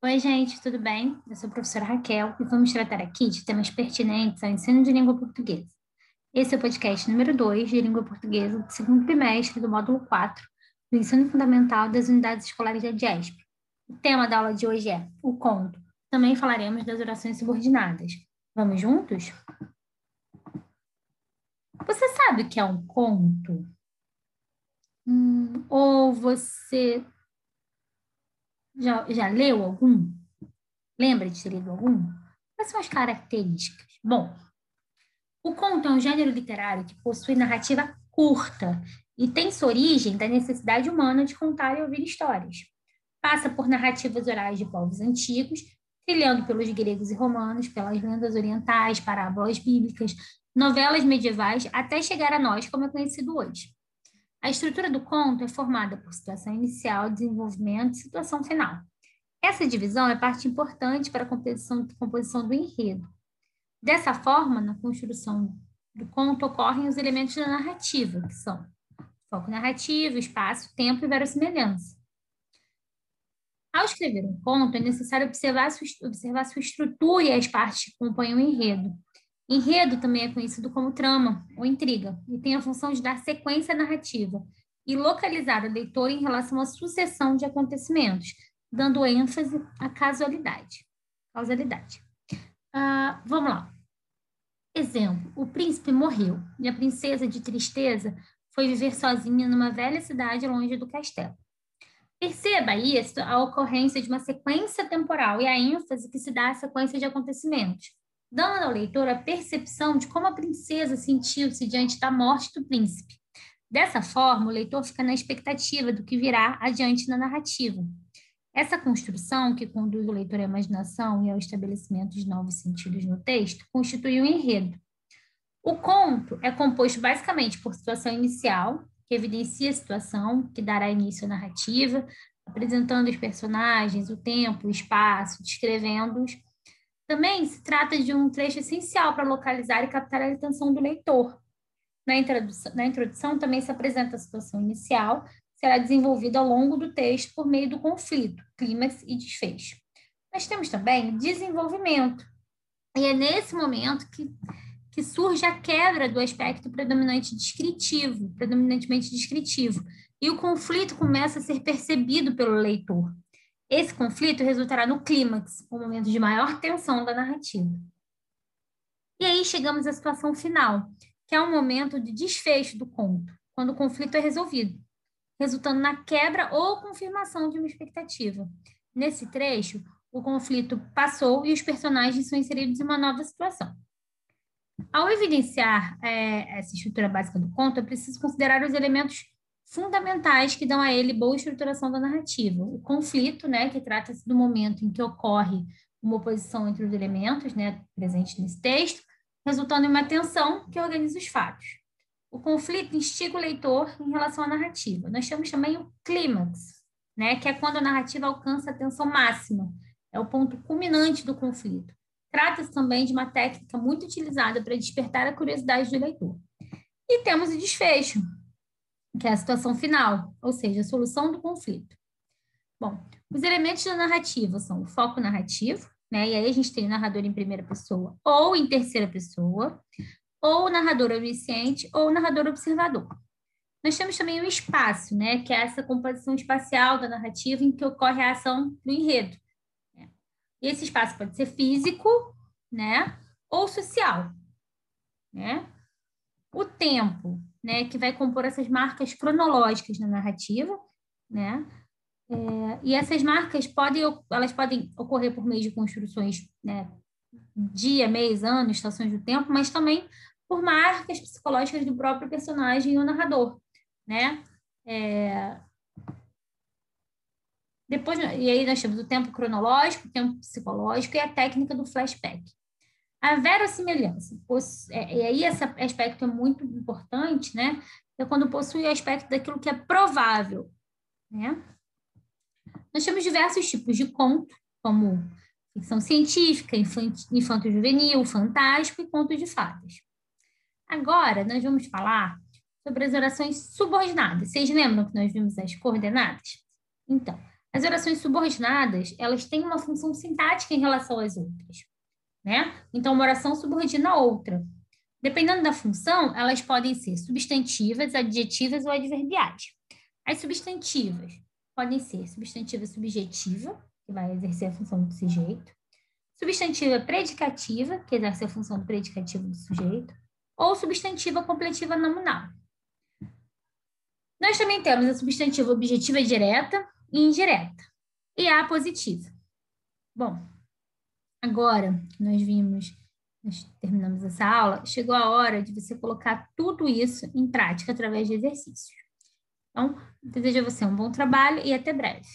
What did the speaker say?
Oi, gente, tudo bem? Eu sou a professora Raquel e vamos tratar aqui de temas pertinentes ao ensino de língua portuguesa. Esse é o podcast número 2 de língua portuguesa do segundo trimestre do módulo 4 do ensino fundamental das unidades escolares da DIESP. O tema da aula de hoje é o conto. Também falaremos das orações subordinadas. Vamos juntos? Você sabe o que é um conto? Hum, ou você já, já leu algum? Lembra de ter lido algum? Quais são as características? Bom, o conto é um gênero literário que possui narrativa curta e tem sua origem da necessidade humana de contar e ouvir histórias. Passa por narrativas orais de povos antigos, trilhando pelos gregos e romanos, pelas lendas orientais, parábolas bíblicas, novelas medievais, até chegar a nós, como é conhecido hoje. A estrutura do conto é formada por situação inicial, desenvolvimento e situação final. Essa divisão é parte importante para a composição, composição do enredo. Dessa forma, na construção do conto ocorrem os elementos da narrativa, que são foco narrativo, espaço, tempo e verossimilhança. Ao escrever um conto, é necessário observar sua, observar sua estrutura e as partes que compõem o enredo. Enredo também é conhecido como trama ou intriga e tem a função de dar sequência narrativa e localizar o leitor em relação à sucessão de acontecimentos, dando ênfase à casualidade. Causalidade. Uh, vamos lá. Exemplo: o príncipe morreu e a princesa, de tristeza, foi viver sozinha numa velha cidade longe do castelo. Perceba isso a ocorrência de uma sequência temporal e a ênfase que se dá à sequência de acontecimentos dando ao leitor a percepção de como a princesa sentiu-se diante da morte do príncipe. Dessa forma, o leitor fica na expectativa do que virá adiante na narrativa. Essa construção, que conduz o leitor à imaginação e ao estabelecimento de novos sentidos no texto, constitui um enredo. O conto é composto basicamente por situação inicial, que evidencia a situação, que dará início à narrativa, apresentando os personagens, o tempo, o espaço, descrevendo-os, também se trata de um trecho essencial para localizar e captar a atenção do leitor. Na introdução, na introdução também se apresenta a situação inicial, será desenvolvida ao longo do texto por meio do conflito, clímax e desfecho. Nós temos também desenvolvimento, e é nesse momento que, que surge a quebra do aspecto predominante descritivo, predominantemente descritivo, e o conflito começa a ser percebido pelo leitor. Esse conflito resultará no clímax, o momento de maior tensão da narrativa. E aí chegamos à situação final, que é um momento de desfecho do conto, quando o conflito é resolvido, resultando na quebra ou confirmação de uma expectativa. Nesse trecho, o conflito passou e os personagens são inseridos em uma nova situação. Ao evidenciar é, essa estrutura básica do conto, é preciso considerar os elementos fundamentais que dão a ele boa estruturação da narrativa. O conflito, né, que trata-se do momento em que ocorre uma oposição entre os elementos, né, presentes nesse texto, resultando em uma tensão que organiza os fatos. O conflito instiga o leitor em relação à narrativa. Nós temos também o clímax, né, que é quando a narrativa alcança a tensão máxima, é o ponto culminante do conflito. Trata-se também de uma técnica muito utilizada para despertar a curiosidade do leitor. E temos o desfecho, que é a situação final, ou seja, a solução do conflito. Bom, os elementos da narrativa são o foco narrativo, né? E aí a gente tem o narrador em primeira pessoa ou em terceira pessoa, ou o narrador onisciente ou o narrador observador. Nós temos também o espaço, né? Que é essa composição espacial da narrativa em que ocorre a ação do enredo. Né? E esse espaço pode ser físico, né? Ou social, né? O tempo, né, que vai compor essas marcas cronológicas na narrativa, né? É, e essas marcas podem, elas podem ocorrer por meio de construções, né, dia, mês, ano, estações do tempo, mas também por marcas psicológicas do próprio personagem e o narrador, né? É, depois, e aí nós temos o tempo cronológico, o tempo psicológico e a técnica do flashback. A verossimilhança, é, e aí esse aspecto é muito importante, né? É quando possui o aspecto daquilo que é provável, né? Nós temos diversos tipos de conto, como ficção científica, infanto-juvenil, fantástico e conto de fadas. Agora, nós vamos falar sobre as orações subordinadas. Vocês lembram que nós vimos as coordenadas? Então, As orações subordinadas, elas têm uma função sintática em relação às outras, né? Então, uma oração subordina a outra. Dependendo da função, elas podem ser substantivas, adjetivas ou adverbiais. As substantivas podem ser substantiva subjetiva, que vai exercer a função do sujeito, substantiva predicativa, que exerce a função do predicativo do sujeito, ou substantiva completiva nominal. Nós também temos a substantiva objetiva direta e indireta, e a positiva. Bom, agora nós vimos, nós terminamos essa aula, chegou a hora de você colocar tudo isso em prática através de exercícios. Então, desejo a você um bom trabalho e até breve.